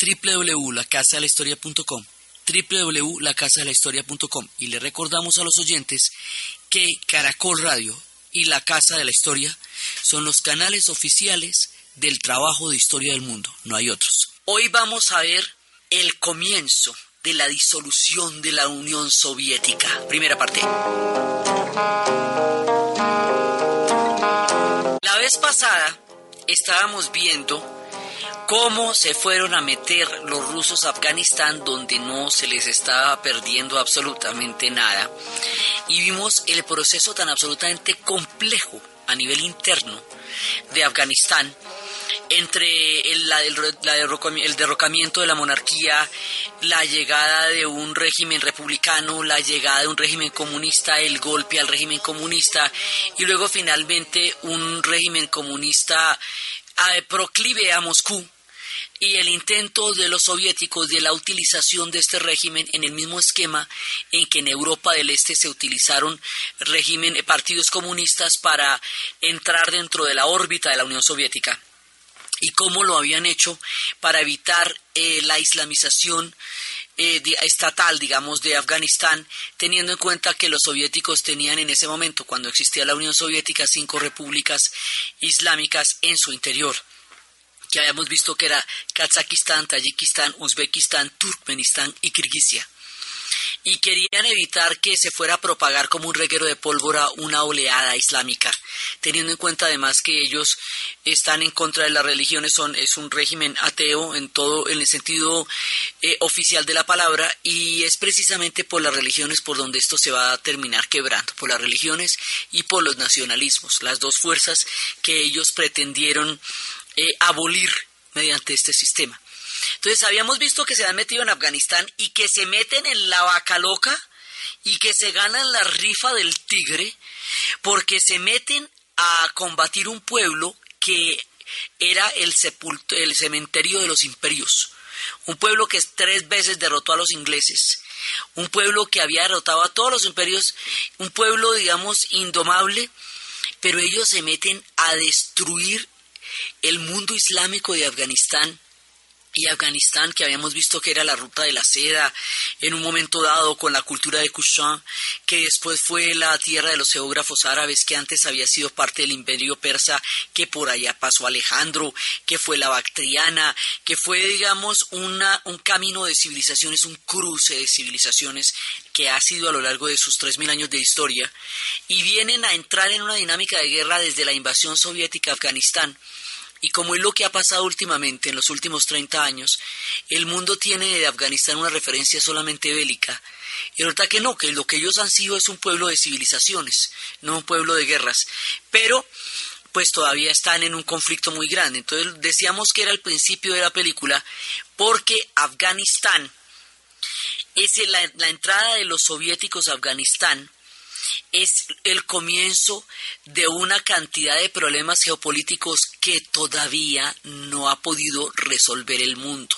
www.lacasadelahistoria.com www.lacasadelahistoria.com y le recordamos a los oyentes que Caracol Radio y La Casa de la Historia son los canales oficiales del trabajo de historia del mundo, no hay otros. Hoy vamos a ver el comienzo de la disolución de la Unión Soviética. Primera parte. La vez pasada estábamos viendo cómo se fueron a meter los rusos a Afganistán donde no se les estaba perdiendo absolutamente nada. Y vimos el proceso tan absolutamente complejo a nivel interno de Afganistán entre el, el, derrocamiento de la monarquía, la llegada de un régimen republicano, la llegada de un régimen comunista, el golpe al régimen comunista y luego finalmente un régimen comunista eh, proclive a Moscú y el intento de los soviéticos de la utilización de este régimen en el mismo esquema en que en Europa del Este se utilizaron eh, partidos comunistas para entrar dentro de la órbita de la Unión Soviética. Y cómo lo habían hecho para evitar eh, la islamización eh, estatal, digamos, de Afganistán, teniendo en cuenta que los soviéticos tenían en ese momento, cuando existía la Unión Soviética, cinco repúblicas islámicas en su interior que habíamos visto que era Kazajistán, Tayikistán, Uzbekistán, Turkmenistán y Kirguisia. Y querían evitar que se fuera a propagar como un reguero de pólvora una oleada islámica, teniendo en cuenta además que ellos están en contra de las religiones, son, es un régimen ateo en todo, en el sentido eh, oficial de la palabra, y es precisamente por las religiones por donde esto se va a terminar quebrando, por las religiones y por los nacionalismos, las dos fuerzas que ellos pretendieron eh, abolir mediante este sistema. Entonces habíamos visto que se han metido en Afganistán y que se meten en la vaca loca y que se ganan la rifa del tigre porque se meten a combatir un pueblo que era el, el cementerio de los imperios. Un pueblo que tres veces derrotó a los ingleses. Un pueblo que había derrotado a todos los imperios. Un pueblo, digamos, indomable. Pero ellos se meten a destruir el mundo islámico de Afganistán y Afganistán, que habíamos visto que era la ruta de la seda, en un momento dado con la cultura de Kushan, que después fue la tierra de los geógrafos árabes, que antes había sido parte del imperio persa, que por allá pasó Alejandro, que fue la Bactriana, que fue, digamos, una, un camino de civilizaciones, un cruce de civilizaciones que ha sido a lo largo de sus 3.000 años de historia, y vienen a entrar en una dinámica de guerra desde la invasión soviética a Afganistán y como es lo que ha pasado últimamente, en los últimos 30 años, el mundo tiene de Afganistán una referencia solamente bélica. Y verdad que no, que lo que ellos han sido es un pueblo de civilizaciones, no un pueblo de guerras. Pero, pues todavía están en un conflicto muy grande. Entonces decíamos que era el principio de la película, porque Afganistán es la, la entrada de los soviéticos a Afganistán es el comienzo de una cantidad de problemas geopolíticos que todavía no ha podido resolver el mundo.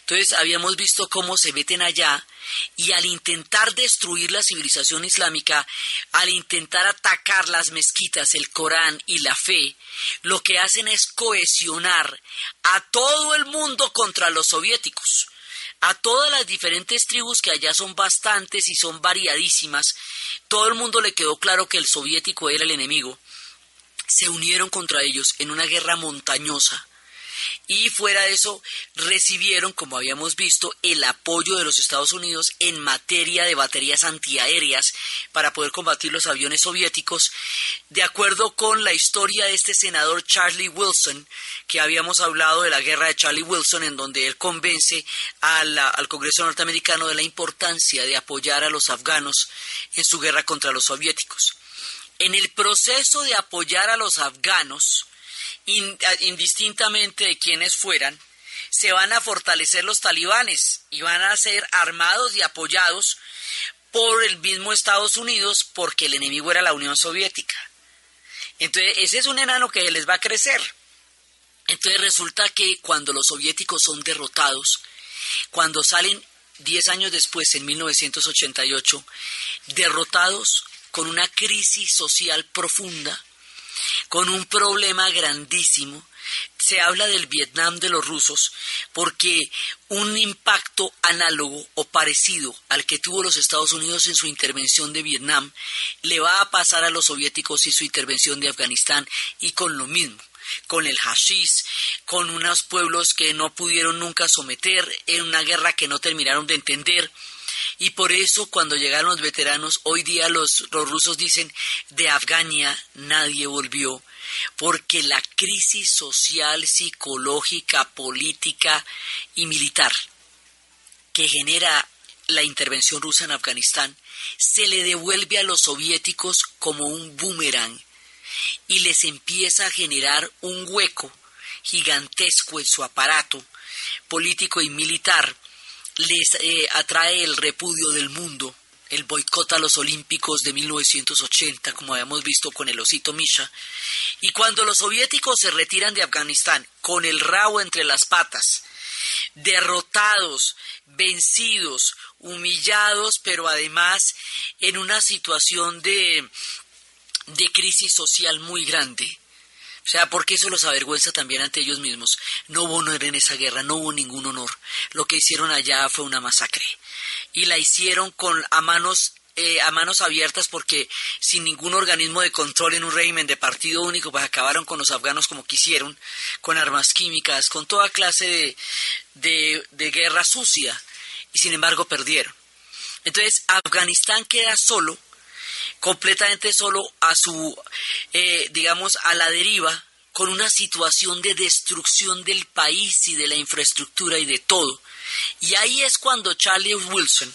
Entonces habíamos visto cómo se meten allá y al intentar destruir la civilización islámica, al intentar atacar las mezquitas, el Corán y la fe, lo que hacen es cohesionar a todo el mundo contra los soviéticos a todas las diferentes tribus que allá son bastantes y son variadísimas, todo el mundo le quedó claro que el soviético era el enemigo, se unieron contra ellos en una guerra montañosa y fuera de eso recibieron, como habíamos visto, el apoyo de los Estados Unidos en materia de baterías antiaéreas para poder combatir los aviones soviéticos, de acuerdo con la historia de este senador Charlie Wilson, que habíamos hablado de la guerra de Charlie Wilson, en donde él convence al Congreso norteamericano de la importancia de apoyar a los afganos en su guerra contra los soviéticos. En el proceso de apoyar a los afganos, indistintamente de quienes fueran, se van a fortalecer los talibanes y van a ser armados y apoyados por el mismo Estados Unidos porque el enemigo era la Unión Soviética. Entonces, ese es un enano que les va a crecer. Entonces resulta que cuando los soviéticos son derrotados, cuando salen 10 años después, en 1988, derrotados con una crisis social profunda, con un problema grandísimo, se habla del Vietnam de los rusos porque un impacto análogo o parecido al que tuvo los Estados Unidos en su intervención de Vietnam le va a pasar a los soviéticos y su intervención de Afganistán y con lo mismo con el hashish, con unos pueblos que no pudieron nunca someter, en una guerra que no terminaron de entender. Y por eso cuando llegaron los veteranos, hoy día los, los rusos dicen, de Afgania nadie volvió, porque la crisis social, psicológica, política y militar que genera la intervención rusa en Afganistán se le devuelve a los soviéticos como un boomerang y les empieza a generar un hueco gigantesco en su aparato político y militar, les eh, atrae el repudio del mundo, el boicot a los Olímpicos de 1980, como habíamos visto con el osito Misha, y cuando los soviéticos se retiran de Afganistán con el rabo entre las patas, derrotados, vencidos, humillados, pero además en una situación de de crisis social muy grande. O sea, porque eso los avergüenza también ante ellos mismos. No hubo honor en esa guerra, no hubo ningún honor. Lo que hicieron allá fue una masacre. Y la hicieron con a manos eh, a manos abiertas porque sin ningún organismo de control en un régimen de partido único, pues acabaron con los afganos como quisieron, con armas químicas, con toda clase de, de, de guerra sucia, y sin embargo perdieron. Entonces Afganistán queda solo completamente solo a su, eh, digamos, a la deriva, con una situación de destrucción del país y de la infraestructura y de todo. Y ahí es cuando Charlie Wilson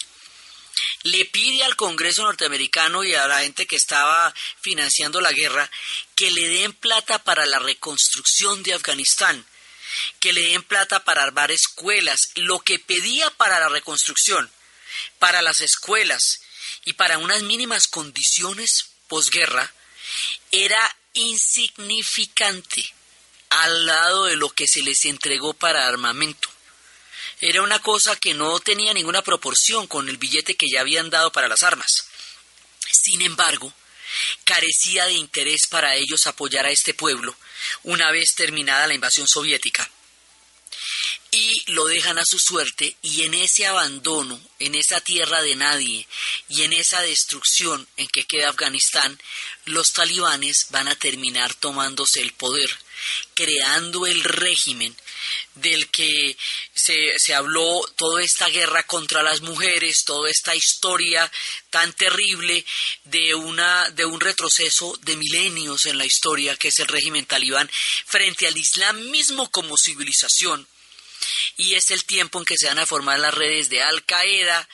le pide al Congreso norteamericano y a la gente que estaba financiando la guerra que le den plata para la reconstrucción de Afganistán, que le den plata para armar escuelas, lo que pedía para la reconstrucción, para las escuelas y para unas mínimas condiciones posguerra era insignificante al lado de lo que se les entregó para armamento. Era una cosa que no tenía ninguna proporción con el billete que ya habían dado para las armas. Sin embargo, carecía de interés para ellos apoyar a este pueblo una vez terminada la invasión soviética y lo dejan a su suerte y en ese abandono, en esa tierra de nadie y en esa destrucción en que queda Afganistán, los talibanes van a terminar tomándose el poder, creando el régimen del que se, se habló toda esta guerra contra las mujeres, toda esta historia tan terrible de, una, de un retroceso de milenios en la historia que es el régimen talibán frente al Islam mismo como civilización y es el tiempo en que se van a formar las redes de Al Qaeda.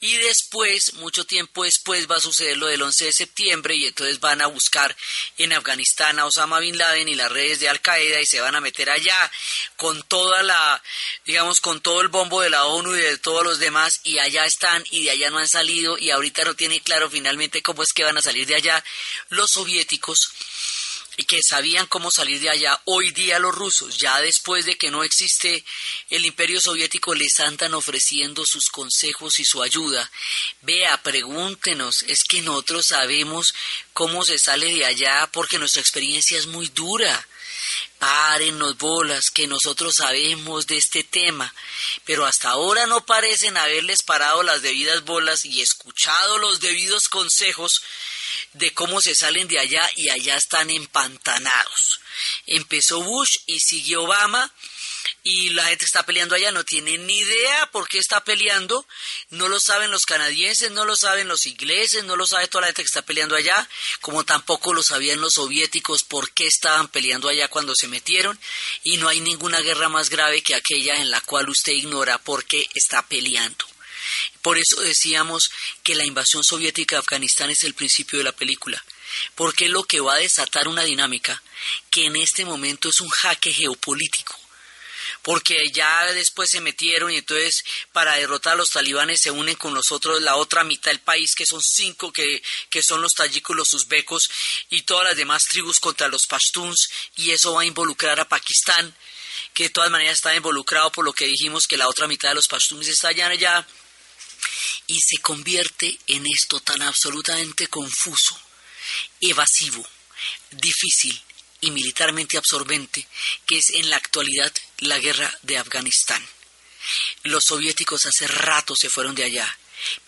Y después, mucho tiempo después, va a suceder lo del 11 de septiembre y entonces van a buscar en Afganistán a Osama Bin Laden y las redes de Al Qaeda y se van a meter allá con toda la, digamos, con todo el bombo de la ONU y de todos los demás y allá están y de allá no han salido y ahorita no tiene claro finalmente cómo es que van a salir de allá los soviéticos que sabían cómo salir de allá. Hoy día los rusos, ya después de que no existe el imperio soviético, les andan ofreciendo sus consejos y su ayuda. Vea, pregúntenos, es que nosotros sabemos cómo se sale de allá porque nuestra experiencia es muy dura. Párennos bolas, que nosotros sabemos de este tema, pero hasta ahora no parecen haberles parado las debidas bolas y escuchado los debidos consejos de cómo se salen de allá y allá están empantanados. Empezó Bush y siguió Obama y la gente está peleando allá, no tienen ni idea por qué está peleando, no lo saben los canadienses, no lo saben los ingleses, no lo sabe toda la gente que está peleando allá, como tampoco lo sabían los soviéticos por qué estaban peleando allá cuando se metieron, y no hay ninguna guerra más grave que aquella en la cual usted ignora por qué está peleando. Por eso decíamos que la invasión soviética de Afganistán es el principio de la película, porque es lo que va a desatar una dinámica que en este momento es un jaque geopolítico, porque ya después se metieron y entonces para derrotar a los talibanes se unen con nosotros la otra mitad del país, que son cinco, que, que son los tayikos, los uzbecos y todas las demás tribus contra los pashtuns, y eso va a involucrar a Pakistán, que de todas maneras está involucrado por lo que dijimos que la otra mitad de los pashtuns está allá, allá y se convierte en esto tan absolutamente confuso, evasivo, difícil y militarmente absorbente que es en la actualidad la guerra de Afganistán. Los soviéticos hace rato se fueron de allá,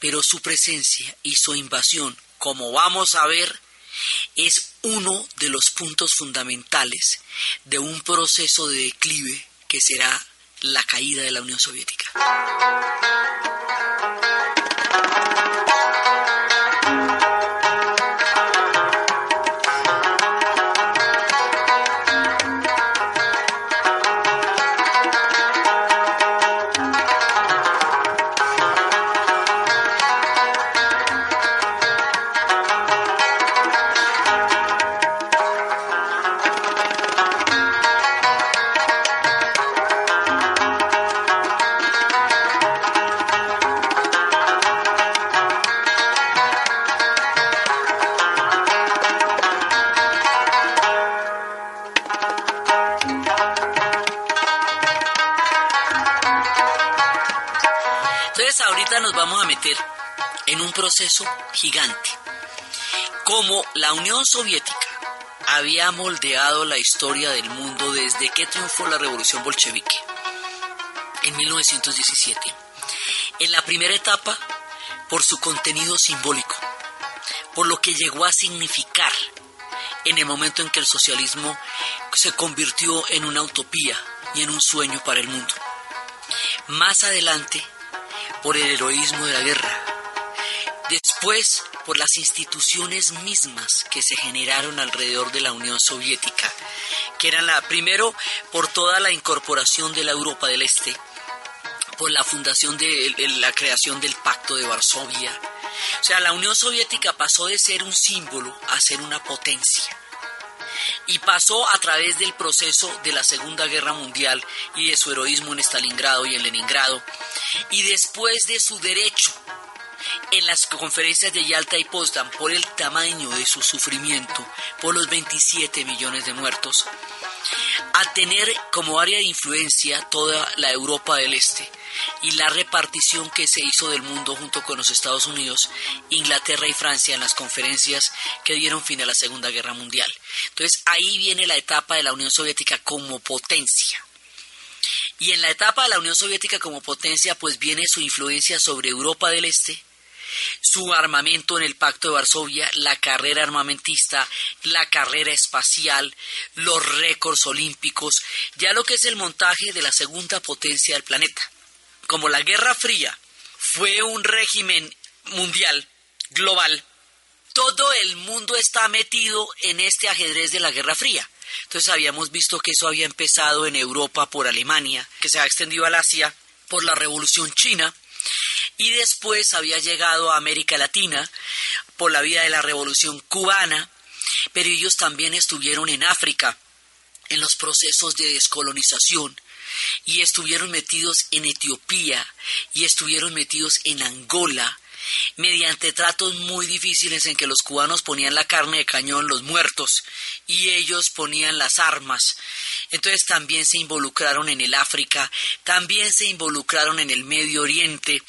pero su presencia y su invasión, como vamos a ver, es uno de los puntos fundamentales de un proceso de declive que será la caída de la Unión Soviética. En un proceso gigante. Como la Unión Soviética había moldeado la historia del mundo desde que triunfó la revolución bolchevique en 1917. En la primera etapa, por su contenido simbólico, por lo que llegó a significar en el momento en que el socialismo se convirtió en una utopía y en un sueño para el mundo. Más adelante, por el heroísmo de la guerra, después por las instituciones mismas que se generaron alrededor de la Unión Soviética, que eran la primero por toda la incorporación de la Europa del Este, por la fundación de la creación del Pacto de Varsovia. O sea, la Unión Soviética pasó de ser un símbolo a ser una potencia y pasó a través del proceso de la Segunda Guerra Mundial y de su heroísmo en Stalingrado y en Leningrado, y después de su derecho en las conferencias de Yalta y Potsdam por el tamaño de su sufrimiento, por los 27 millones de muertos, a tener como área de influencia toda la Europa del Este y la repartición que se hizo del mundo junto con los Estados Unidos, Inglaterra y Francia en las conferencias que dieron fin a la Segunda Guerra Mundial. Entonces ahí viene la etapa de la Unión Soviética como potencia. Y en la etapa de la Unión Soviética como potencia pues viene su influencia sobre Europa del Este, su armamento en el Pacto de Varsovia, la carrera armamentista, la carrera espacial, los récords olímpicos, ya lo que es el montaje de la segunda potencia del planeta. Como la Guerra Fría fue un régimen mundial, global, todo el mundo está metido en este ajedrez de la Guerra Fría. Entonces habíamos visto que eso había empezado en Europa por Alemania, que se ha extendido al Asia por la Revolución China, y después había llegado a América Latina por la vía de la Revolución cubana, pero ellos también estuvieron en África en los procesos de descolonización y estuvieron metidos en Etiopía y estuvieron metidos en Angola mediante tratos muy difíciles en que los cubanos ponían la carne de cañón, los muertos, y ellos ponían las armas. Entonces también se involucraron en el África, también se involucraron en el Medio Oriente,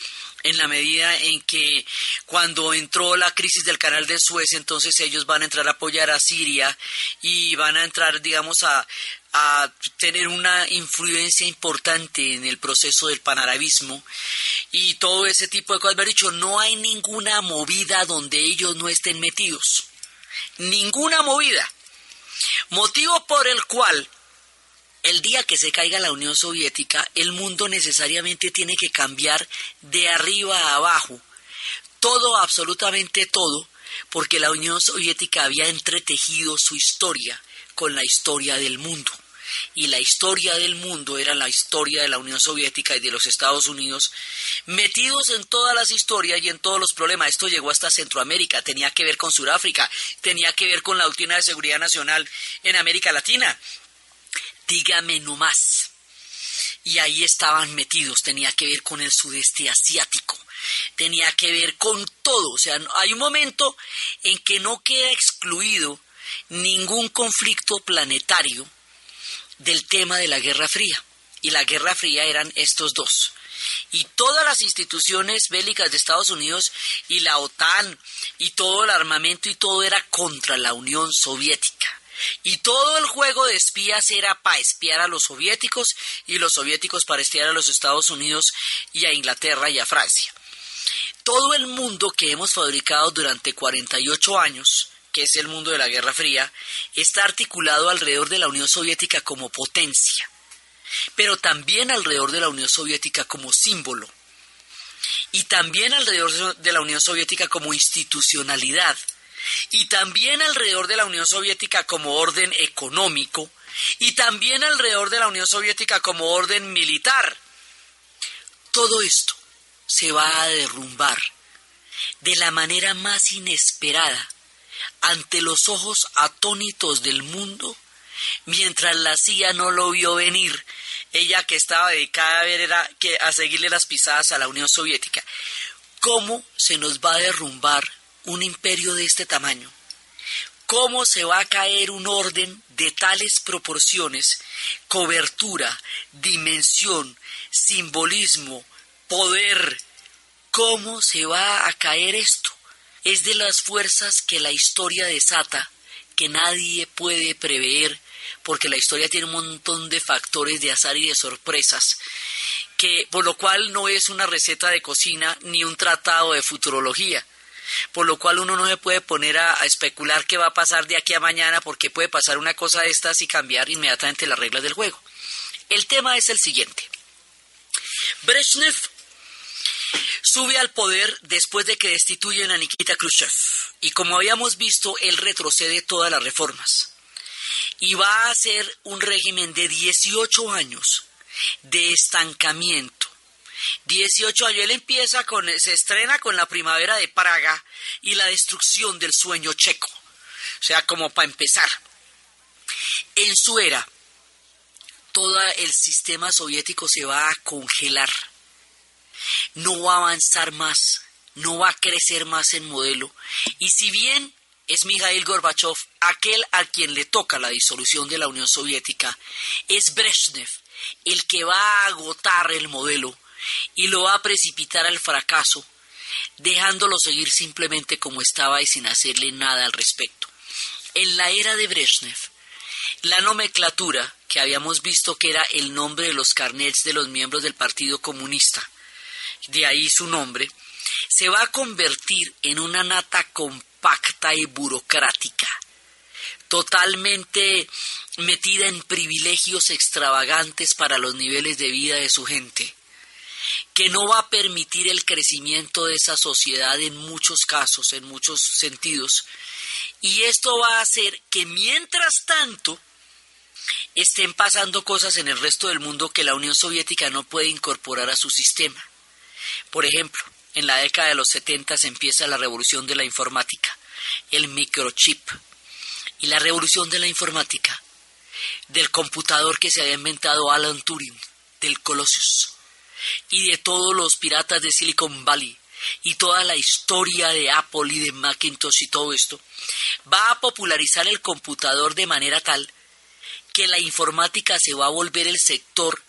en la medida en que cuando entró la crisis del canal de Suez, entonces ellos van a entrar a apoyar a Siria y van a entrar, digamos, a, a tener una influencia importante en el proceso del panarabismo y todo ese tipo de cosas. Haber dicho, no hay ninguna movida donde ellos no estén metidos. Ninguna movida. Motivo por el cual el día que se caiga la Unión Soviética, el mundo necesariamente tiene que cambiar de arriba a abajo. Todo, absolutamente todo, porque la Unión Soviética había entretejido su historia con la historia del mundo. Y la historia del mundo era la historia de la Unión Soviética y de los Estados Unidos, metidos en todas las historias y en todos los problemas. Esto llegó hasta Centroamérica, tenía que ver con Sudáfrica, tenía que ver con la doctrina de seguridad nacional en América Latina, dígame no más. y ahí estaban metidos, tenía que ver con el sudeste asiático, tenía que ver con todo, o sea, hay un momento en que no queda excluido ningún conflicto planetario del tema de la Guerra Fría, y la Guerra Fría eran estos dos. Y todas las instituciones bélicas de Estados Unidos y la OTAN y todo el armamento y todo era contra la Unión Soviética. Y todo el juego de espías era para espiar a los soviéticos y los soviéticos para espiar a los Estados Unidos y a Inglaterra y a Francia. Todo el mundo que hemos fabricado durante 48 años, que es el mundo de la Guerra Fría, está articulado alrededor de la Unión Soviética como potencia, pero también alrededor de la Unión Soviética como símbolo, y también alrededor de la Unión Soviética como institucionalidad y también alrededor de la Unión Soviética como orden económico y también alrededor de la Unión Soviética como orden militar. Todo esto se va a derrumbar de la manera más inesperada ante los ojos atónitos del mundo, mientras la CIA no lo vio venir, ella que estaba dedicada a que a seguirle las pisadas a la Unión Soviética. ¿Cómo se nos va a derrumbar un imperio de este tamaño? ¿Cómo se va a caer un orden de tales proporciones, cobertura, dimensión, simbolismo, poder? ¿Cómo se va a caer esto? Es de las fuerzas que la historia desata, que nadie puede prever, porque la historia tiene un montón de factores de azar y de sorpresas, que por lo cual no es una receta de cocina ni un tratado de futurología por lo cual uno no se puede poner a, especular qué va a pasar de aquí a mañana porque puede pasar una cosa de estas y cambiar inmediatamente las reglas del juego. El tema es el siguiente. Brezhnev sube al poder después de que destituyen a Nikita Khrushchev y como habíamos visto, él retrocede todas las reformas y va a hacer un régimen de 18 años de estancamiento 18 años. Él empieza con, se estrena con la primavera de Praga y la destrucción del sueño checo. O sea, como para empezar. En su era, todo el sistema soviético se va a congelar. No va a avanzar más, no va a crecer más en modelo. Y si bien es Mikhail Gorbachev aquel a quien le toca la disolución de la Unión Soviética, es Brezhnev el que va a agotar el modelo y lo va a precipitar al fracaso, dejándolo seguir simplemente como estaba y sin hacerle nada al respecto. En la era de Brezhnev, la nomenclatura, que habíamos visto que era el nombre de los carnets de los miembros del Partido Comunista, de ahí su nombre, se va a convertir en una nata compacta y burocrática, totalmente metida en privilegios extravagantes para los niveles de vida de su gente que no va a permitir el crecimiento de esa sociedad en muchos casos, en muchos sentidos. Y esto va a hacer que mientras tanto estén pasando cosas en el resto del mundo que la Unión Soviética no puede incorporar a su sistema. Por ejemplo, en la década de los 70 se empieza la revolución de la informática, el microchip y la revolución de la informática, del computador que se había inventado Alan Turing, del Colossus y de todos los piratas de Silicon Valley y toda la historia de Apple y de Macintosh y todo esto, va a popularizar el computador de manera tal que la informática se va a volver el sector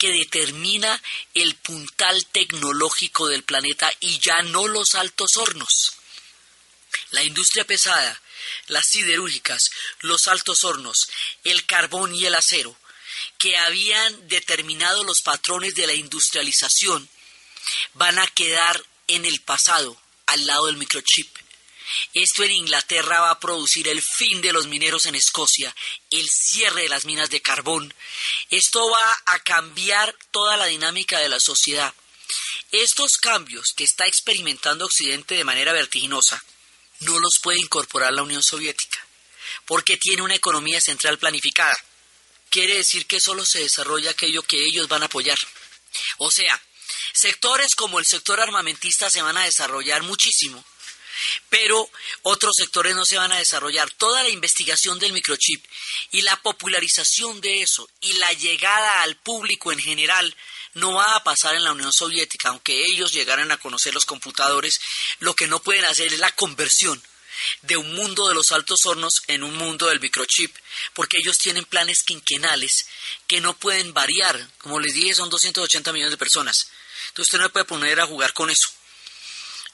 que determina el puntal tecnológico del planeta y ya no los altos hornos. La industria pesada, las siderúrgicas, los altos hornos, el carbón y el acero que habían determinado los patrones de la industrialización van a quedar en el pasado, al lado del microchip. Esto en Inglaterra va a producir el fin de los mineros en Escocia, el cierre de las minas de carbón. Esto va a cambiar toda la dinámica de la sociedad. Estos cambios que está experimentando Occidente de manera vertiginosa no los puede incorporar la Unión Soviética, porque tiene una economía central planificada quiere decir que solo se desarrolla aquello que ellos van a apoyar. O sea, sectores como el sector armamentista se van a desarrollar muchísimo, pero otros sectores no se van a desarrollar. Toda la investigación del microchip y la popularización de eso y la llegada al público en general no va a pasar en la Unión Soviética, aunque ellos llegaran a conocer los computadores, lo que no pueden hacer es la conversión de un mundo de los altos hornos en un mundo del microchip, porque ellos tienen planes quinquenales que no pueden variar. Como les dije, son 280 millones de personas. Entonces usted no puede poner a jugar con eso.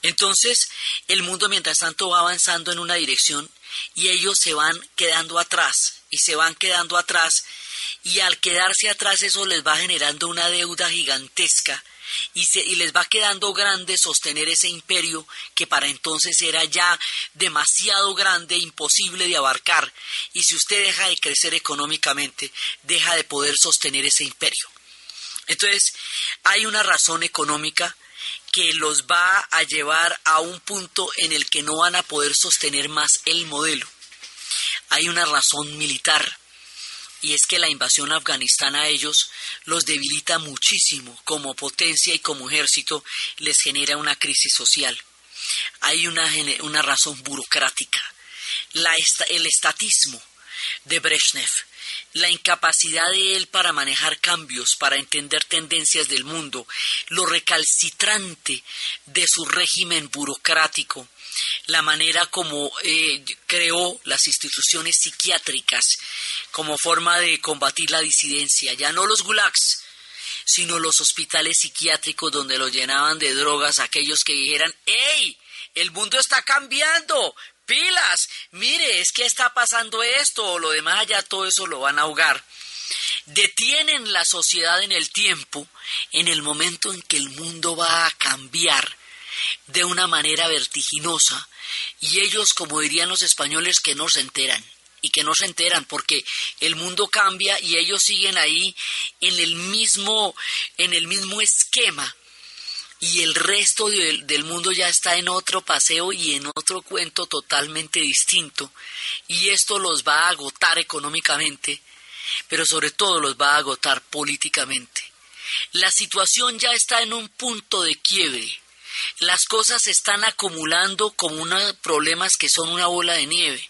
Entonces, el mundo mientras tanto va avanzando en una dirección y ellos se van quedando atrás y se van quedando atrás y al quedarse atrás eso les va generando una deuda gigantesca y, se, y les va quedando grande sostener ese imperio que para entonces era ya demasiado grande, imposible de abarcar y si usted deja de crecer económicamente, deja de poder sostener ese imperio. Entonces, hay una razón económica que los va a llevar a un punto en el que no van a poder sostener más el modelo. Hay una razón militar y es que la invasión a Afganistán a ellos los debilita muchísimo como potencia y como ejército les genera una crisis social. Hay una, una razón burocrática, la, el estatismo de Brezhnev la incapacidad de él para manejar cambios, para entender tendencias del mundo, lo recalcitrante de su régimen burocrático, la manera como eh, creó las instituciones psiquiátricas como forma de combatir la disidencia, ya no los gulags, sino los hospitales psiquiátricos donde lo llenaban de drogas aquellos que dijeran, ¡Ey! El mundo está cambiando, pilas, mire, es que está pasando esto o lo demás allá, todo eso lo van a ahogar. Detienen la sociedad en el tiempo, en el momento en que el mundo va a cambiar de una manera vertiginosa y ellos, como dirían los españoles, que no se enteran y que no se enteran porque el mundo cambia y ellos siguen ahí en el mismo en el mismo esquema y el resto del mundo ya está en otro paseo y en otro cuento totalmente distinto y esto los va a agotar económicamente, pero sobre todo los va a agotar políticamente. La situación ya está en un punto de quiebre. Las cosas se están acumulando como unos problemas que son una bola de nieve,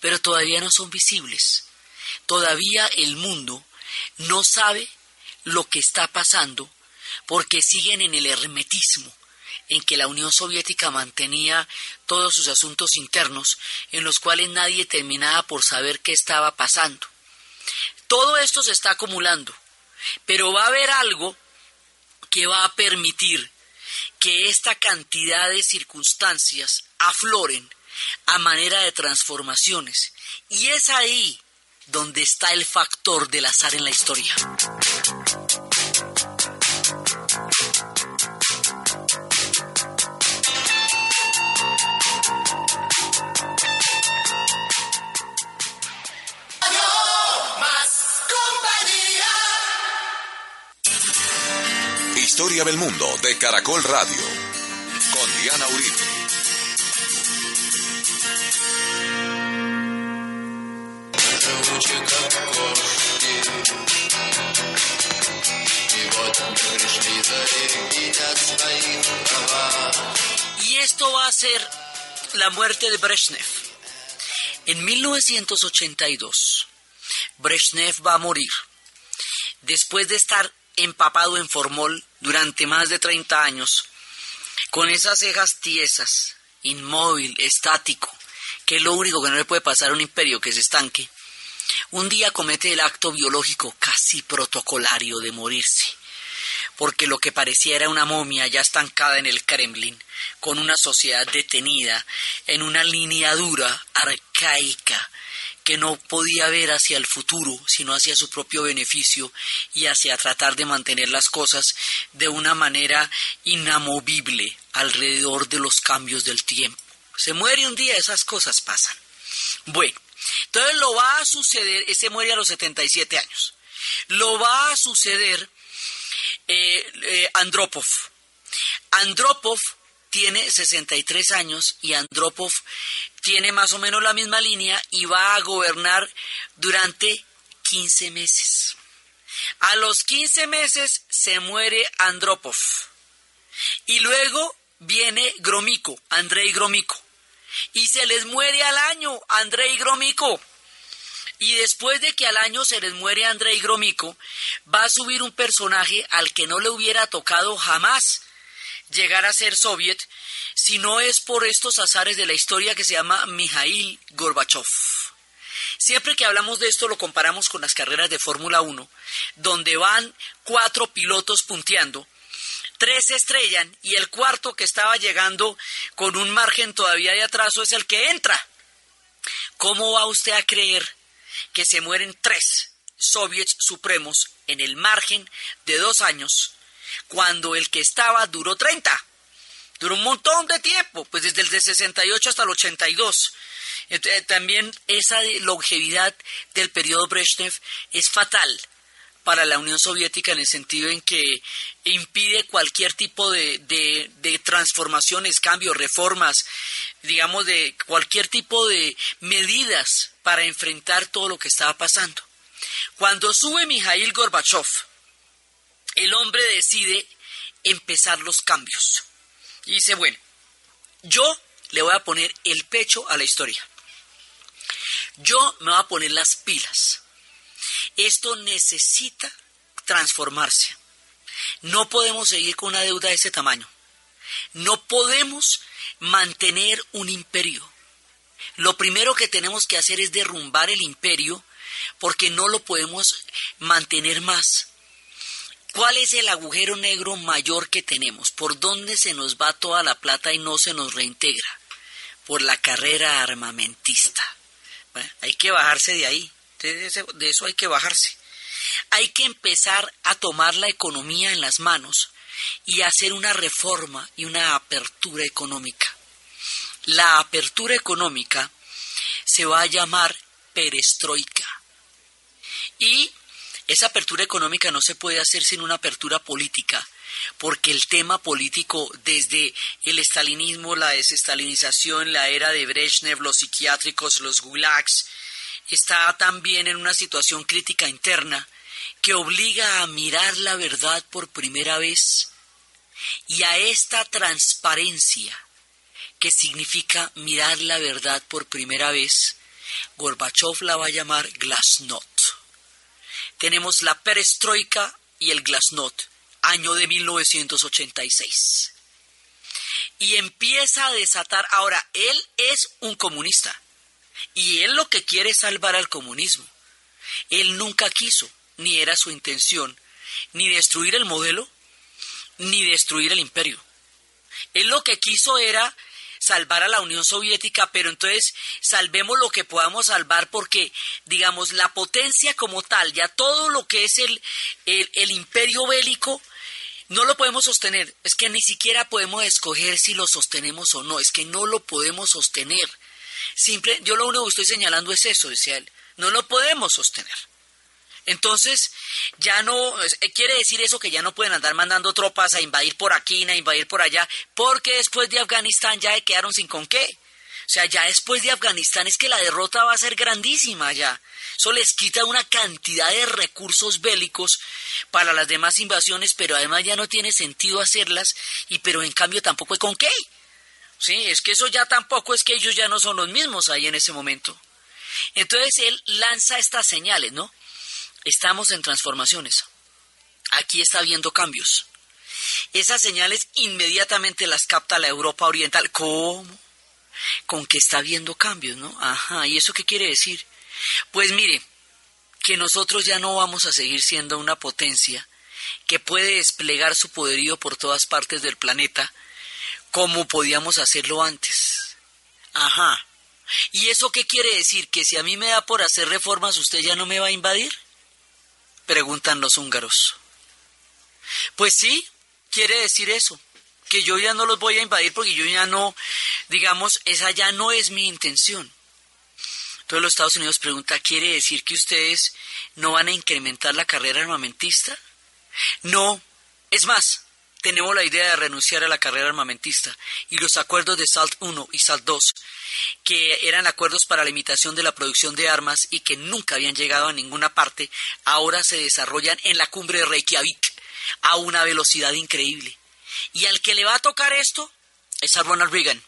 pero todavía no son visibles. Todavía el mundo no sabe lo que está pasando porque siguen en el hermetismo en que la Unión Soviética mantenía todos sus asuntos internos, en los cuales nadie terminaba por saber qué estaba pasando. Todo esto se está acumulando, pero va a haber algo que va a permitir que esta cantidad de circunstancias afloren a manera de transformaciones. Y es ahí donde está el factor del azar en la historia. Historia del mundo de Caracol Radio con Diana Uribe. Y esto va a ser la muerte de Brezhnev. En 1982, Brezhnev va a morir después de estar empapado en formol durante más de 30 años, con esas cejas tiesas, inmóvil, estático, que es lo único que no le puede pasar a un imperio que se estanque, un día comete el acto biológico casi protocolario de morirse, porque lo que parecía era una momia ya estancada en el Kremlin, con una sociedad detenida en una línea dura, arcaica, que no podía ver hacia el futuro, sino hacia su propio beneficio y hacia tratar de mantener las cosas de una manera inamovible alrededor de los cambios del tiempo. Se muere un día, esas cosas pasan. Bueno, entonces lo va a suceder, ese muere a los 77 años, lo va a suceder eh, eh, Andropov. Andropov tiene 63 años y Andropov tiene más o menos la misma línea y va a gobernar durante 15 meses. A los 15 meses se muere Andropov y luego viene Gromico, Andrei Gromico. Y se les muere al año Andrei Gromico. Y después de que al año se les muere Andrei Gromico, va a subir un personaje al que no le hubiera tocado jamás llegar a ser soviet, si no es por estos azares de la historia que se llama Mijail Gorbachev. Siempre que hablamos de esto lo comparamos con las carreras de Fórmula 1, donde van cuatro pilotos punteando, tres estrellan y el cuarto que estaba llegando con un margen todavía de atraso es el que entra. ¿Cómo va usted a creer que se mueren tres soviets supremos en el margen de dos años cuando el que estaba duró 30? Duró un montón de tiempo, pues desde el de 68 hasta el 82. Eh, también esa longevidad del periodo Brezhnev es fatal para la Unión Soviética en el sentido en que impide cualquier tipo de, de, transformaciones, cambios, reformas, digamos, de cualquier tipo de medidas para enfrentar todo lo que estaba pasando. Cuando sube Mikhail Gorbachev, el hombre decide empezar los cambios. Y dice, bueno, yo le voy a poner el pecho a la historia. Yo me voy a poner las pilas. Esto necesita transformarse. No podemos seguir con una deuda de ese tamaño. No podemos mantener un imperio. Lo primero que tenemos que hacer es derrumbar el imperio porque no lo podemos mantener más. ¿Cuál es el agujero negro mayor que tenemos? ¿Por dónde se nos va toda la plata y no se nos reintegra? Por la carrera armamentista hay que bajarse de ahí, de, eso hay que bajarse. Hay que empezar a tomar la economía en las manos y hacer una reforma y una apertura económica. La apertura económica se va a llamar perestroika. Y esa apertura económica no se puede hacer sin una apertura política, porque el tema político desde el estalinismo, la desestalinización, la era de Brezhnev, los psiquiátricos, los gulags, está también en una situación crítica interna que obliga a mirar la verdad por primera vez y a esta transparencia que significa mirar la verdad por primera vez, Gorbachev la va a llamar glasnost. Tenemos la perestroika y el glasnost año de 1986. Y empieza a desatar, ahora, él es un comunista y él lo que quiere es salvar al comunismo. Él nunca quiso, ni era su intención, ni destruir el modelo, ni destruir el imperio. Él lo que quiso era salvar a la Unión Soviética, pero entonces salvemos lo que podamos salvar porque, digamos, la potencia como tal, ya todo lo que es el, el, imperio bélico, no lo podemos sostener. Es que ni siquiera podemos escoger si lo sostenemos o no. Es que no lo podemos sostener. Simple, yo lo único que estoy señalando es eso, decía él. No lo podemos sostener. Entonces, ya no, eh, quiere decir eso que ya no pueden andar mandando tropas a invadir por aquí, a invadir por allá, porque después de Afganistán ya quedaron sin con qué. O sea, ya después de Afganistán es que la derrota va a ser grandísima ya. Eso les quita una cantidad de recursos bélicos para las demás invasiones, pero además ya no tiene sentido hacerlas, y pero en cambio tampoco es con qué. Sí, es que eso ya tampoco es que ellos ya no son los mismos ahí en ese momento. Entonces él lanza estas señales, ¿no? Estamos en transformaciones. Aquí está habiendo cambios. Esas señales inmediatamente las capta la Europa Oriental. ¿Cómo? Con que está habiendo cambios, ¿no? Ajá, ¿y eso qué quiere decir? Pues mire, que nosotros ya no vamos a seguir siendo una potencia que puede desplegar su poderío por todas partes del planeta como podíamos hacerlo antes. Ajá. ¿Y eso qué quiere decir? ¿Que si a mí me da por hacer reformas usted ya no me va a invadir? Preguntan los húngaros. Pues sí, quiere decir eso, que yo ya no los voy a invadir porque yo ya no, digamos, esa ya no es mi intención. Entonces los Estados Unidos pregunta, ¿quiere decir que ustedes no van a incrementar la carrera armamentista? No, es más, tenemos la idea de renunciar a la carrera armamentista y los acuerdos de SALT 1 y SALT 2, que eran acuerdos para limitación de la producción de armas y que nunca habían llegado a ninguna parte, ahora se desarrollan en la cumbre de Reykjavik a una velocidad increíble. Y al que le va a tocar esto, es a Ronald Reagan.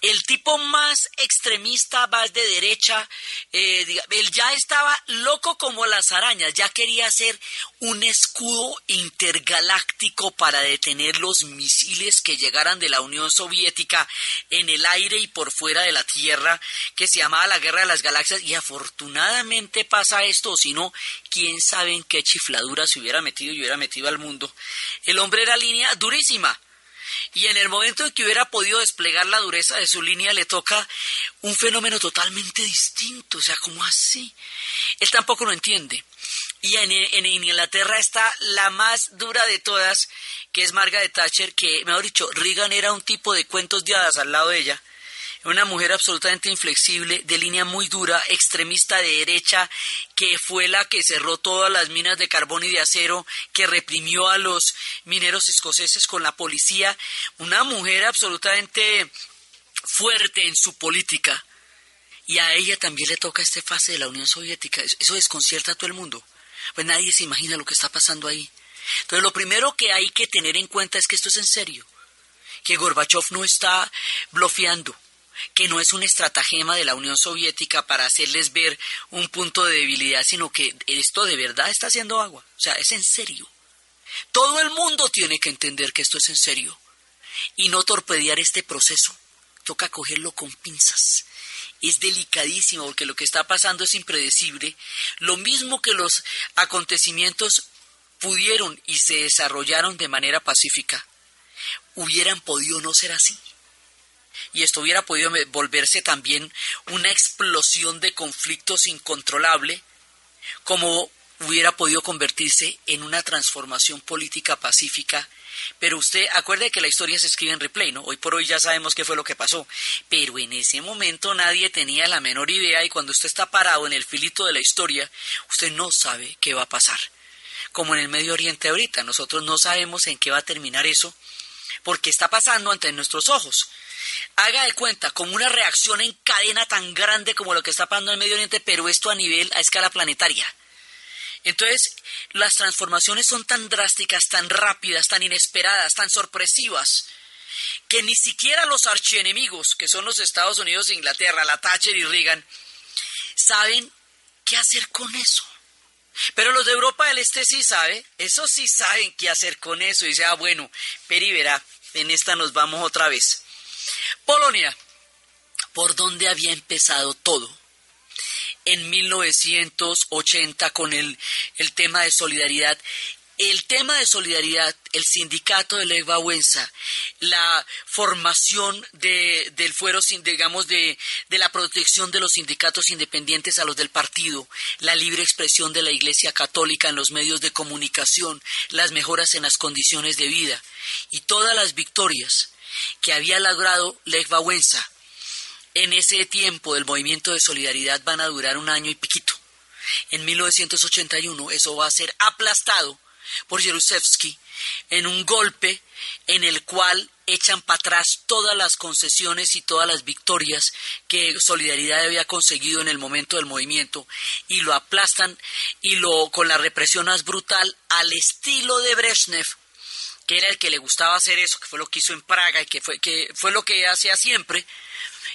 El tipo más extremista, más de derecha, eh, él ya estaba loco como las arañas, ya quería hacer un escudo intergaláctico para detener los misiles que llegaran de la Unión Soviética en el aire y por fuera de la Tierra, que se llamaba la Guerra de las Galaxias, y afortunadamente pasa esto, si no, quién sabe en qué chifladura se hubiera metido y hubiera metido al mundo. El hombre era línea durísima y en el momento en que hubiera podido desplegar la dureza de su línea le toca un fenómeno totalmente distinto, o sea, ¿cómo así? Él tampoco lo entiende. Y en, Inglaterra está la más dura de todas, que es Margaret Thatcher, que, mejor dicho, Reagan era un tipo de cuentos de hadas al lado de ella una mujer absolutamente inflexible, de línea muy dura, extremista de derecha, que fue la que cerró todas las minas de carbón y de acero, que reprimió a los mineros escoceses con la policía, una mujer absolutamente fuerte en su política. Y a ella también le toca esta fase de la Unión Soviética. Eso desconcierta a todo el mundo. Pues nadie se imagina lo que está pasando ahí. Entonces lo primero que hay que tener en cuenta es que esto es en serio. Que Gorbachev no está bloqueando que no es un estratagema de la Unión Soviética para hacerles ver un punto de debilidad, sino que esto de verdad está haciendo agua. O sea, es en serio. Todo el mundo tiene que entender que esto es en serio y no torpedear este proceso. Toca cogerlo con pinzas. Es delicadísimo porque lo que está pasando es impredecible. Lo mismo que los acontecimientos pudieron y se desarrollaron de manera pacífica, hubieran podido no ser así y esto hubiera podido volverse también una explosión de conflictos incontrolable, como hubiera podido convertirse en una transformación política pacífica. Pero usted acuerde que la historia se escribe en replay, ¿no? Hoy por hoy ya sabemos qué fue lo que pasó. Pero en ese momento nadie tenía la menor idea y cuando usted está parado en el filito de la historia, usted no sabe qué va a pasar. Como en el Medio Oriente ahorita, nosotros no sabemos en qué va a terminar eso, porque está pasando ante nuestros ojos haga de cuenta como una reacción en cadena tan grande como lo que está pasando en el Medio Oriente, pero esto a nivel, a escala planetaria. Entonces, las transformaciones son tan drásticas, tan rápidas, tan inesperadas, tan sorpresivas, que ni siquiera los archienemigos, que son los Estados Unidos e Inglaterra, la Thatcher y Reagan, saben qué hacer con eso. Pero los de Europa del Este sí saben, eso sí saben qué hacer con eso. Y dice, ah, bueno, Peri verá, en esta nos vamos otra vez. Polonia, por donde había empezado todo. En 1980 con el, el tema de solidaridad el tema de solidaridad, el sindicato de Lech Wałęsa, la formación de, del fuero, digamos, de, de, la protección de los sindicatos independientes a los del partido, la libre expresión de la Iglesia Católica en los medios de comunicación, las mejoras en las condiciones de vida y todas las victorias que había logrado Lech Wałęsa en ese tiempo del movimiento de solidaridad van a durar un año y piquito. En 1981 eso va a ser aplastado por Jaruzelski en un golpe en el cual echan para atrás todas las concesiones y todas las victorias que Solidaridad había conseguido en el momento del movimiento y lo aplastan y lo con la represión más brutal al estilo de Brezhnev que era el que le gustaba hacer eso, que fue lo que hizo en Praga y que fue, que fue lo que hacía siempre.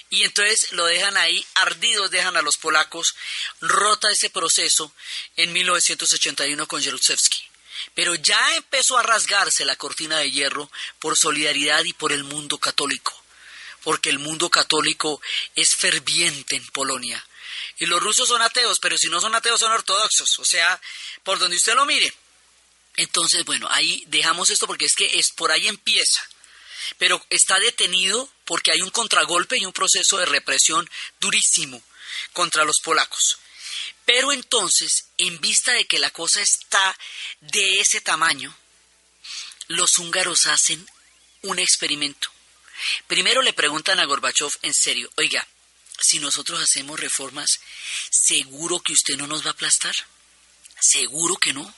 Y entonces lo dejan ahí, ardidos dejan a los polacos, rota ese proceso en 1981 con Jaruzelski. Pero ya empezó a rasgarse la cortina de hierro por solidaridad y por el mundo católico, porque el mundo católico es ferviente en Polonia. Y los rusos son ateos, pero si no son ateos son ortodoxos, o sea, por donde usted lo mire. Entonces, bueno, ahí dejamos esto porque es que es por ahí empieza. Pero está detenido porque hay un contragolpe y un proceso de represión durísimo contra los polacos. Pero entonces, en vista de que la cosa está de ese tamaño, los húngaros hacen un experimento. Primero le preguntan a Gorbachev en serio, oiga, si nosotros hacemos reformas, ¿seguro que usted no nos va a aplastar? ¿Seguro que no?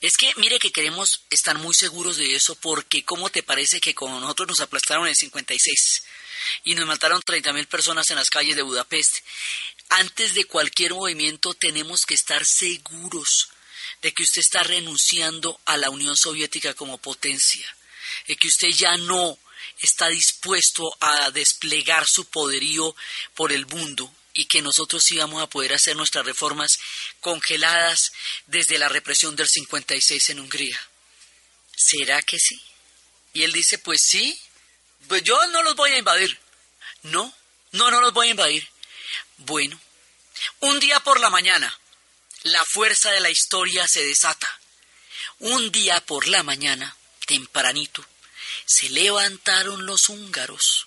Es que mire que queremos estar muy seguros de eso porque ¿cómo te parece que como nosotros nos aplastaron en el 56 y nos mataron 30.000 personas en las calles de Budapest? Antes de cualquier movimiento tenemos que estar seguros de que usted está renunciando a la Unión Soviética como potencia, de que usted ya no está dispuesto a desplegar su poderío por el mundo y que nosotros íbamos a poder hacer nuestras reformas congeladas desde la represión del 56 en Hungría. ¿Será que sí? Y él dice, pues sí, pues yo no los voy a invadir. No, no, no los voy a invadir. Bueno, un día por la mañana, la fuerza de la historia se desata. Un día por la mañana, tempranito, se levantaron los húngaros.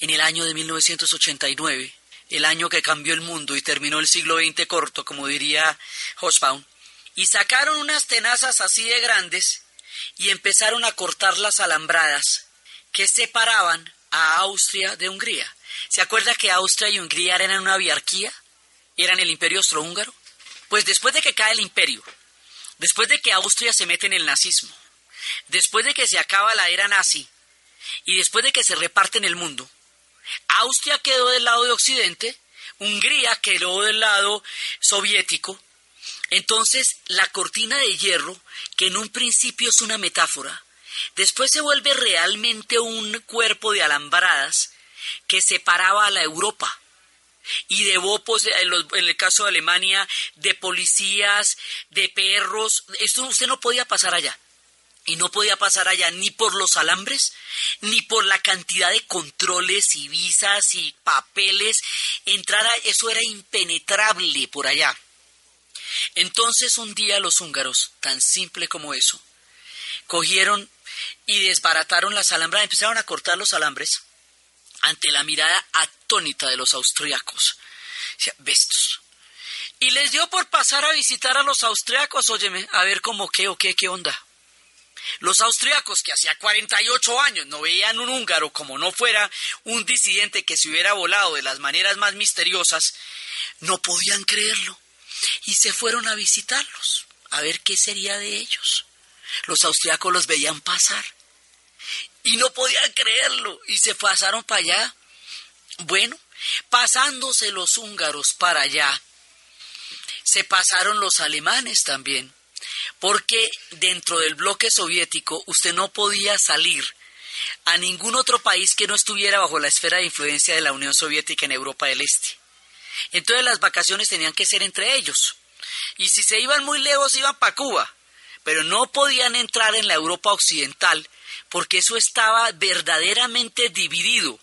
En el año de 1989, el año que cambió el mundo y terminó el siglo XX corto, como diría Hosbaum, y sacaron unas tenazas así de grandes y empezaron a cortar las alambradas que separaban a Austria de Hungría. ¿Se acuerda que Austria y Hungría eran una biarquía? ¿Eran el imperio austrohúngaro? Pues después de que cae el imperio, después de que Austria se mete en el nazismo, después de que se acaba la era nazi y después de que se reparte en el mundo, Austria quedó del lado de Occidente, Hungría quedó del lado soviético, entonces la cortina de hierro, que en un principio es una metáfora, después se vuelve realmente un cuerpo de alambradas que separaba a la Europa y de bopos, en el caso de Alemania, de policías, de perros. Esto usted no podía pasar allá. Y no podía pasar allá ni por los alambres, ni por la cantidad de controles y visas y papeles. Entrar eso era impenetrable por allá. Entonces un día los húngaros, tan simple como eso, cogieron y desbarataron las alambras, empezaron a cortar los alambres ante la mirada atónita de los austriacos. Bestos. Y les dio por pasar a visitar a los austriacos, óyeme, a ver cómo qué o qué, qué onda. Los austriacos que hacía 48 años no veían un húngaro como no fuera un disidente que se hubiera volado de las maneras más misteriosas, no podían creerlo y se fueron a visitarlos, a ver qué sería de ellos. Los austriacos los veían pasar y no podían creerlo y se pasaron para allá. Bueno, pasándose los húngaros para allá, se pasaron los alemanes también, porque dentro del bloque soviético usted no podía salir a ningún otro país que no estuviera bajo la esfera de influencia de la Unión Soviética en Europa del Este. Entonces las vacaciones tenían que ser entre ellos. Y si se iban muy lejos iban para Cuba, pero no podían entrar en la Europa occidental porque eso estaba verdaderamente dividido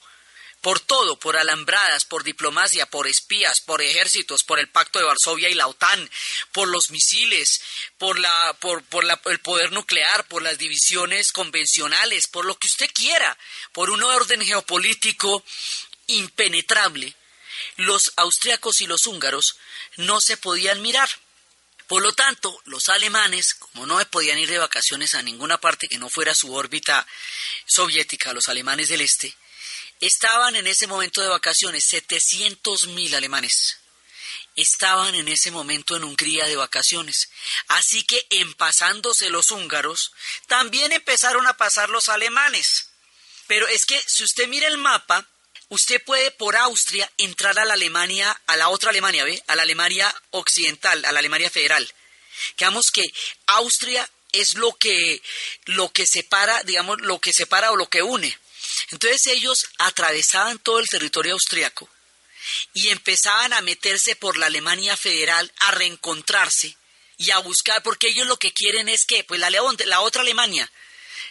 por todo, por alambradas, por diplomacia, por espías, por ejércitos, por el Pacto de Varsovia y la OTAN, por los misiles, por, la, por, el poder nuclear, por las divisiones convencionales, por lo que usted quiera, por un orden geopolítico impenetrable. Los austriacos y los húngaros no se podían mirar. Por lo tanto, los alemanes, como no podían ir de vacaciones a ninguna parte que no fuera su órbita soviética, los alemanes del este, estaban en ese momento de vacaciones, 700 mil alemanes. Estaban en ese momento en Hungría de vacaciones. Así que en pasándose los húngaros, también empezaron a pasar los alemanes. Pero es que si usted mira el mapa, usted puede por Austria entrar a la Alemania, a la otra Alemania, ¿ve? A la Alemania occidental, a la Alemania federal. Digamos que Austria es lo que, lo que separa, digamos, lo que separa o lo que une. Entonces ellos atravesaban todo el territorio austriaco y empezaban a meterse por la Alemania federal a reencontrarse y a buscar, porque ellos lo que quieren es que, pues la, la otra Alemania,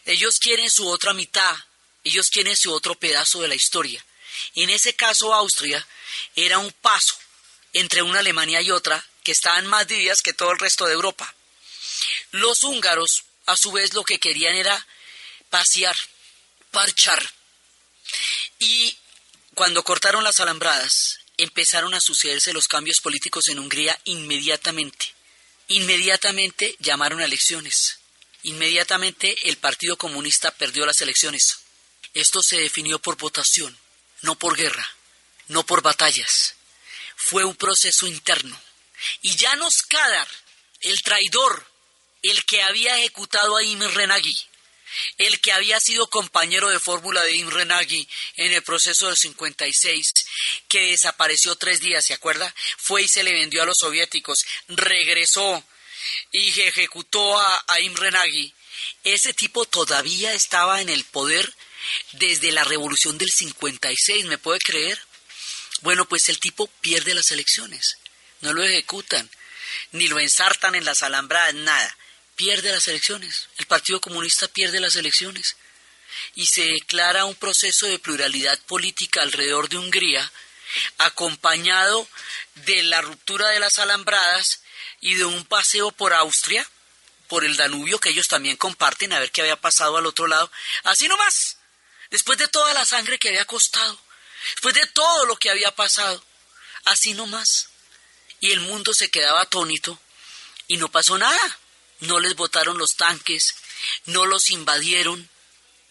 ellos quieren su otra mitad, ellos quieren su otro pedazo de la historia. En ese caso, Austria era un paso entre una Alemania y otra que estaban más divididas que todo el resto de Europa. Los húngaros, a su vez, lo que querían era pasear, parchar. Y cuando cortaron las alambradas, empezaron a sucederse los cambios políticos en Hungría inmediatamente. Inmediatamente llamaron a elecciones. Inmediatamente el Partido Comunista perdió las elecciones. Esto se definió por votación no por guerra, no por batallas. Fue un proceso interno. Y Janos Kadar, el traidor, el que había ejecutado a Imre Nagy, el que había sido compañero de fórmula de Imre Nagy en el proceso del 56, que desapareció tres días, ¿se acuerda? Fue y se le vendió a los soviéticos, regresó y ejecutó a, a Imre Nagy. Ese tipo todavía estaba en el poder desde la revolución del 56, ¿me puede creer? Bueno, pues el tipo pierde las elecciones, no lo ejecutan, ni lo ensartan en las alambradas, nada. Pierde las elecciones, el Partido Comunista pierde las elecciones y se declara un proceso de pluralidad política alrededor de Hungría, acompañado de la ruptura de las alambradas y de un paseo por Austria, por el Danubio, que ellos también comparten, a ver qué había pasado al otro lado. Así nomás, después de toda la sangre que había costado, después de todo lo que había pasado, así nomás. Y el mundo se quedaba atónito y no pasó nada. No les botaron los tanques, no los invadieron.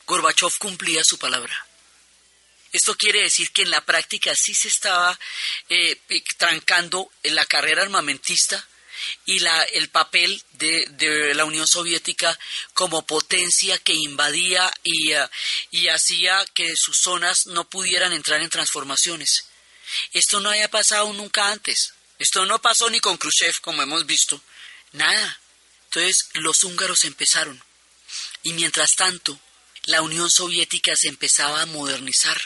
Gorbachev cumplía su palabra. Esto quiere decir que en la práctica sí se estaba eh, trancando en la carrera armamentista y la, el papel de, la Unión Soviética como potencia que invadía y, uh, y hacía que sus zonas no pudieran entrar en transformaciones. Esto no había pasado nunca antes. Esto no pasó ni con Khrushchev, como hemos visto. Nada. Entonces los húngaros empezaron. Y mientras tanto, la Unión Soviética se empezaba a modernizar.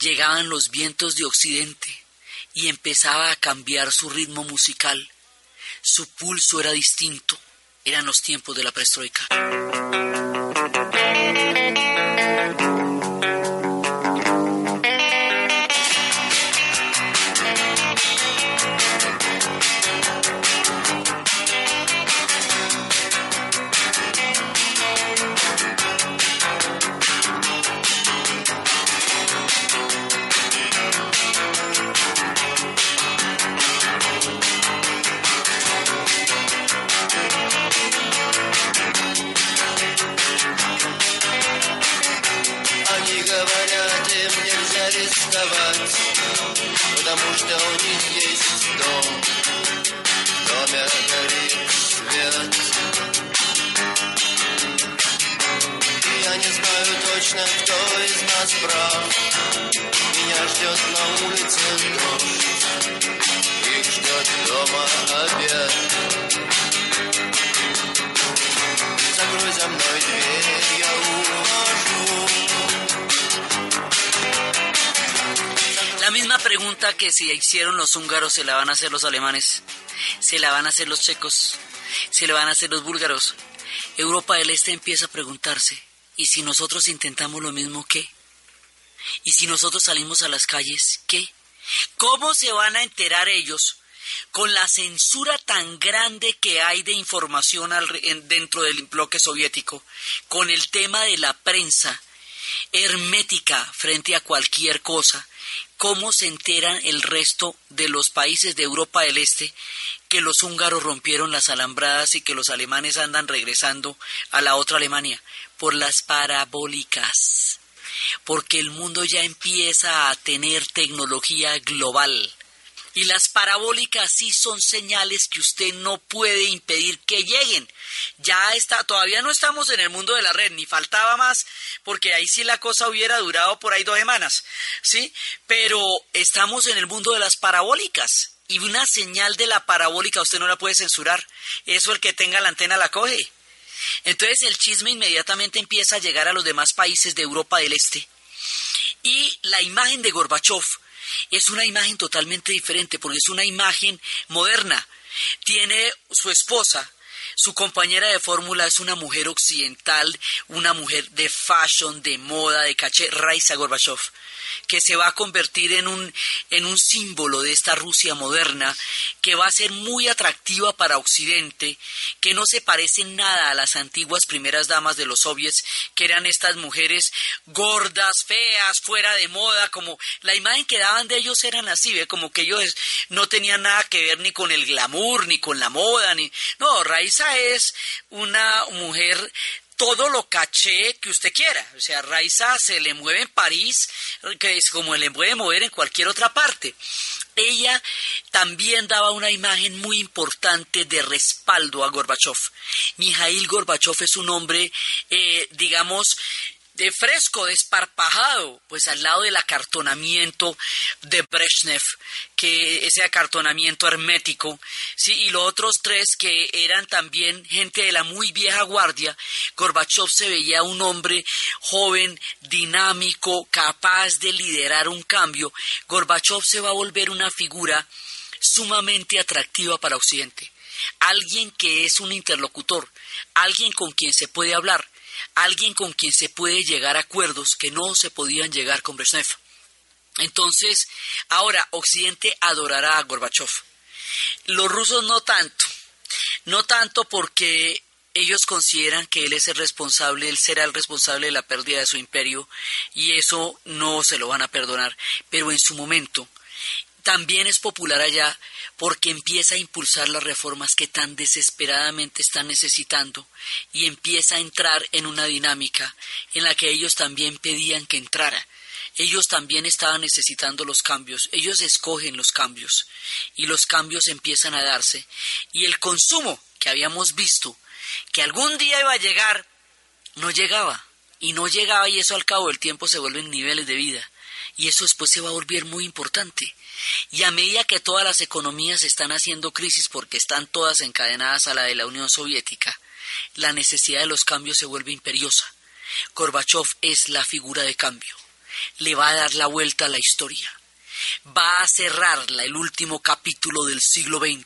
Llegaban los vientos de Occidente y empezaba a cambiar su ritmo musical su pulso era distinto. Eran los tiempos de la perestroika. кто из нас прав. Меня ждет на улице дождь. Их ждет дома обед. Закрой за мной дверь, я ухожу. La misma pregunta que si hicieron los húngaros se la van a hacer los alemanes, se la van a hacer los checos, se la van a hacer los búlgaros. Europa del Este empieza a preguntarse, ¿y si nosotros intentamos lo mismo qué? ¿Y si nosotros salimos a las calles qué? ¿Cómo se van a enterar ellos con la censura tan grande que hay de información dentro del bloque soviético, con el tema de la prensa hermética frente a cualquier cosa, ¿Cómo se enteran el resto de los países de Europa del Este que los húngaros rompieron las alambradas y que los alemanes andan regresando a la otra Alemania? Por las parabólicas. Porque el mundo ya empieza a tener tecnología global. Y las parabólicas sí son señales que usted no puede impedir que lleguen. Ya está, todavía no estamos en el mundo de la red, ni faltaba más, porque ahí sí la cosa hubiera durado por ahí dos semanas, ¿sí? Pero estamos en el mundo de las parabólicas. Y una señal de la parabólica usted no la puede censurar. Eso el que tenga la antena la coge. Entonces el chisme inmediatamente empieza a llegar a los demás países de Europa del Este. Y la imagen de Gorbachev es una imagen totalmente diferente porque es una imagen moderna. Tiene su esposa, su compañera de fórmula es una mujer occidental, una mujer de fashion, de moda, de caché, Raisa Gorbachev, que se va a convertir en un, en un símbolo de esta Rusia moderna, que va a ser muy atractiva para Occidente, que no se parece nada a las antiguas primeras damas de los soviets, que eran estas mujeres gordas, feas, fuera de moda, como la imagen que daban de ellos eran así, como que ellos no tenían nada que ver ni con el glamour, ni con la moda, ni... No, Raisa es una mujer todo lo caché que usted quiera. O sea, Raiza se le mueve en París, que es como le puede mover en cualquier otra parte. Ella también daba una imagen muy importante de respaldo a Gorbachev. Mijail Gorbachev es un hombre, eh, digamos, de fresco, desparpajado, pues al lado del acartonamiento de Brezhnev, que ese acartonamiento hermético, sí, y los otros tres que eran también gente de la muy vieja guardia, Gorbachev se veía un hombre joven, dinámico, capaz de liderar un cambio. Gorbachev se va a volver una figura sumamente atractiva para Occidente. Alguien que es un interlocutor, alguien con quien se puede hablar, alguien con quien se puede llegar a acuerdos que no se podían llegar con Brezhnev. Entonces, ahora Occidente adorará a Gorbachev. Los rusos no tanto, no tanto porque ellos consideran que él es el responsable, él será el responsable de la pérdida de su imperio y eso no se lo van a perdonar, pero en su momento también es popular allá porque empieza a impulsar las reformas que tan desesperadamente están necesitando y empieza a entrar en una dinámica en la que ellos también pedían que entrara. Ellos también estaban necesitando los cambios, ellos escogen los cambios y los cambios empiezan a darse. Y el consumo que habíamos visto que algún día iba a llegar no llegaba. Y no llegaba y eso al cabo del tiempo se vuelven niveles de vida y eso después se va a volver muy importante. Y a medida que todas las economías están haciendo crisis porque están todas encadenadas a la de la Unión Soviética, la necesidad de los cambios se vuelve imperiosa. Gorbachev es la figura de cambio. Le va a dar la vuelta a la historia. Va a cerrar el último capítulo del siglo XX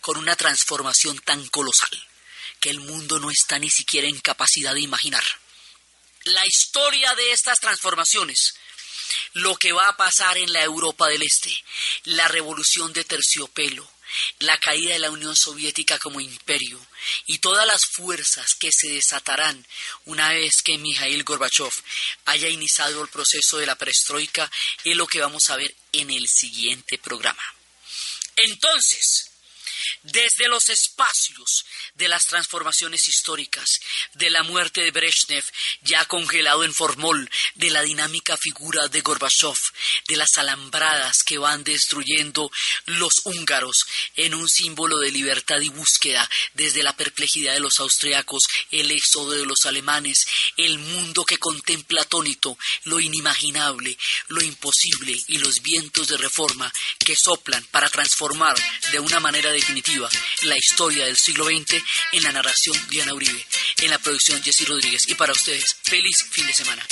con una transformación tan colosal que el mundo no está ni siquiera en capacidad de imaginar. La historia de estas transformaciones lo que va a pasar en la Europa del Este, la revolución de terciopelo, la caída de la Unión Soviética como imperio y todas las fuerzas que se desatarán una vez que Mikhail Gorbachev haya iniciado el proceso de la perestroika es lo que vamos a ver en el siguiente programa. Entonces, desde los espacios de las transformaciones históricas, de la muerte de Brezhnev, ya congelado en formol, de la dinámica figura de Gorbachev, de las alambradas que van destruyendo los húngaros en un símbolo de libertad y búsqueda, desde la perplejidad de los austriacos, el éxodo de los alemanes, el mundo que contempla atónito lo inimaginable, lo imposible y los vientos de reforma que soplan para transformar de una manera definitiva la historia del siglo XX en la narración Diana Uribe, en la producción Jessy Rodríguez. Y para ustedes, feliz fin de semana.